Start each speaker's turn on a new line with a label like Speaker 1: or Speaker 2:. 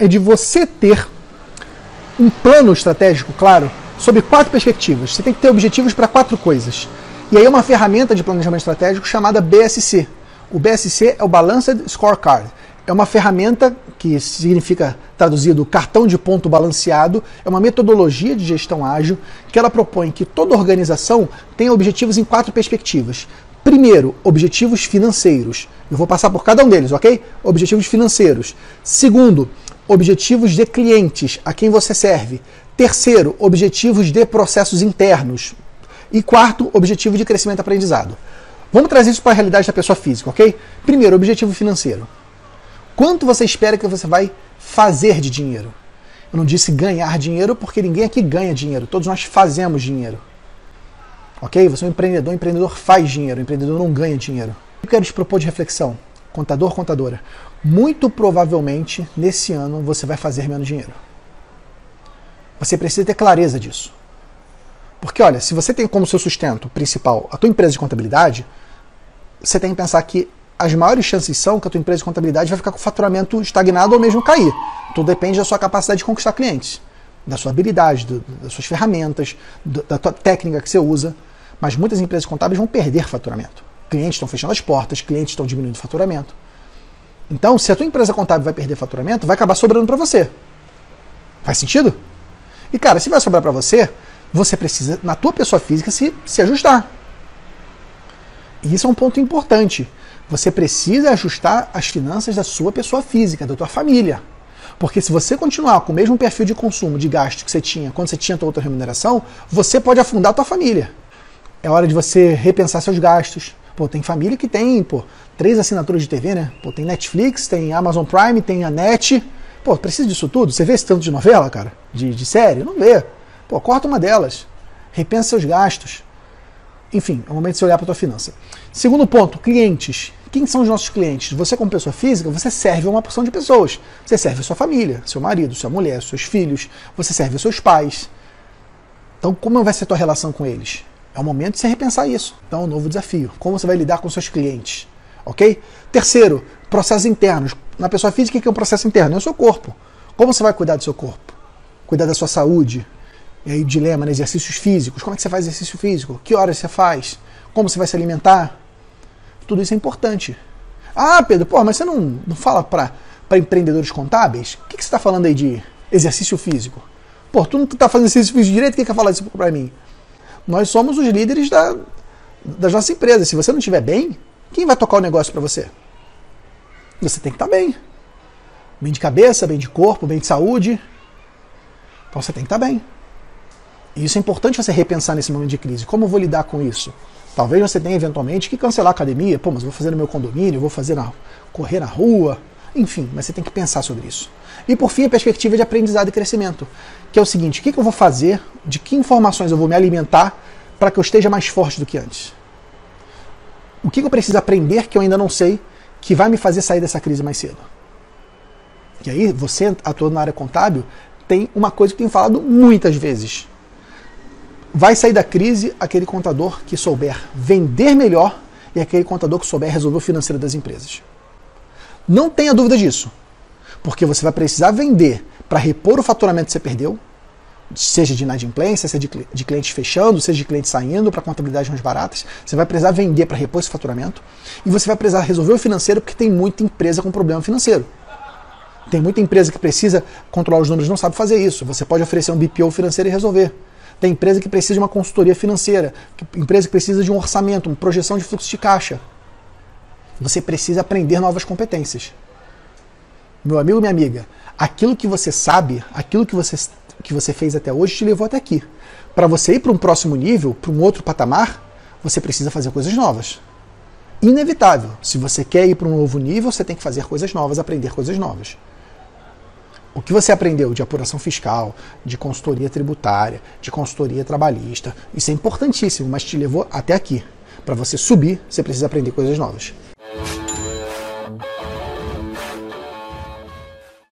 Speaker 1: é de você ter um plano estratégico claro sobre quatro perspectivas. Você tem que ter objetivos para quatro coisas. E aí é uma ferramenta de planejamento estratégico chamada BSC. O BSC é o Balanced Scorecard. É uma ferramenta que significa traduzido cartão de ponto balanceado, é uma metodologia de gestão ágil que ela propõe que toda organização tenha objetivos em quatro perspectivas. Primeiro, objetivos financeiros. Eu vou passar por cada um deles, ok? Objetivos financeiros. Segundo, objetivos de clientes, a quem você serve. Terceiro, objetivos de processos internos. E quarto, objetivo de crescimento aprendizado. Vamos trazer isso para a realidade da pessoa física, ok? Primeiro, objetivo financeiro. Quanto você espera que você vai fazer de dinheiro? Eu não disse ganhar dinheiro porque ninguém aqui ganha dinheiro, todos nós fazemos dinheiro. Ok? Você é um empreendedor, o empreendedor faz dinheiro, o empreendedor não ganha dinheiro. Eu quero te propor de reflexão, contador, contadora. Muito provavelmente, nesse ano, você vai fazer menos dinheiro. Você precisa ter clareza disso. Porque, olha, se você tem como seu sustento principal a tua empresa de contabilidade, você tem que pensar que as maiores chances são que a tua empresa de contabilidade vai ficar com o faturamento estagnado ou mesmo cair. Tudo depende da sua capacidade de conquistar clientes, da sua habilidade, do, das suas ferramentas, do, da tua técnica que você usa. Mas muitas empresas contábeis vão perder faturamento. Clientes estão fechando as portas, clientes estão diminuindo o faturamento. Então, se a tua empresa contábil vai perder faturamento, vai acabar sobrando para você. Faz sentido? E cara, se vai sobrar para você, você precisa, na tua pessoa física, se, se ajustar. E isso é um ponto importante. Você precisa ajustar as finanças da sua pessoa física, da tua família. Porque se você continuar com o mesmo perfil de consumo, de gasto que você tinha quando você tinha outra remuneração, você pode afundar a tua família. É hora de você repensar seus gastos. Pô, tem família que tem, pô, três assinaturas de TV, né? Pô, tem Netflix, tem Amazon Prime, tem a Net. Pô, precisa disso tudo? Você vê esse tanto de novela, cara? De, de série? Não vê. Pô, corta uma delas. Repensa seus gastos. Enfim, é o momento de você olhar para tua finança. Segundo ponto, clientes. Quem são os nossos clientes? Você, como pessoa física, você serve uma porção de pessoas. Você serve a sua família, seu marido, sua mulher, seus filhos. Você serve os seus pais. Então, como vai ser a tua relação com eles? É o momento de você repensar isso. Então, é um novo desafio. Como você vai lidar com seus clientes? Ok? Terceiro, processos internos. Na pessoa física, o que é um processo interno? É o seu corpo. Como você vai cuidar do seu corpo? Cuidar da sua saúde, e aí, dilema, né? exercícios físicos. Como é que você faz exercício físico? Que horas você faz? Como você vai se alimentar? Tudo isso é importante. Ah, Pedro, pô, mas você não, não fala para empreendedores contábeis? O que, que você está falando aí de exercício físico? Pô, tu não está fazendo exercício físico direito, quem quer falar isso para mim? Nós somos os líderes da, das nossas empresas. Se você não estiver bem, quem vai tocar o negócio para você? Você tem que estar tá bem. Bem de cabeça, bem de corpo, bem de saúde. Então você tem que estar tá bem. E isso é importante você repensar nesse momento de crise. Como eu vou lidar com isso? Talvez você tenha eventualmente que cancelar a academia, pô, mas vou fazer no meu condomínio, vou fazer na, correr na rua, enfim, mas você tem que pensar sobre isso. E por fim, a perspectiva de aprendizado e crescimento, que é o seguinte: o que, eu vou fazer, de que informações eu vou me alimentar para que eu esteja mais forte do que antes? O que, eu preciso aprender que eu ainda não sei, que vai me fazer sair dessa crise mais cedo? E aí, você atuando na área contábil, tem uma coisa que tenho falado muitas vezes Vai sair da crise aquele contador que souber vender melhor e aquele contador que souber resolver o financeiro das empresas. Não tenha dúvida disso. Porque você vai precisar vender para repor o faturamento que você perdeu, seja de inadimplência, seja de, de clientes fechando, seja de clientes saindo para contabilidade mais baratas. Você vai precisar vender para repor esse faturamento e você vai precisar resolver o financeiro porque tem muita empresa com problema financeiro. Tem muita empresa que precisa controlar os números não sabe fazer isso. Você pode oferecer um BPO financeiro e resolver. Tem empresa que precisa de uma consultoria financeira, empresa que precisa de um orçamento, uma projeção de fluxo de caixa. Você precisa aprender novas competências. Meu amigo, minha amiga, aquilo que você sabe, aquilo que você, que você fez até hoje te levou até aqui. Para você ir para um próximo nível, para um outro patamar, você precisa fazer coisas novas. Inevitável. Se você quer ir para um novo nível, você tem que fazer coisas novas, aprender coisas novas. O que você aprendeu de apuração fiscal, de consultoria tributária, de consultoria trabalhista, isso é importantíssimo, mas te levou até aqui. Para você subir, você precisa aprender coisas novas.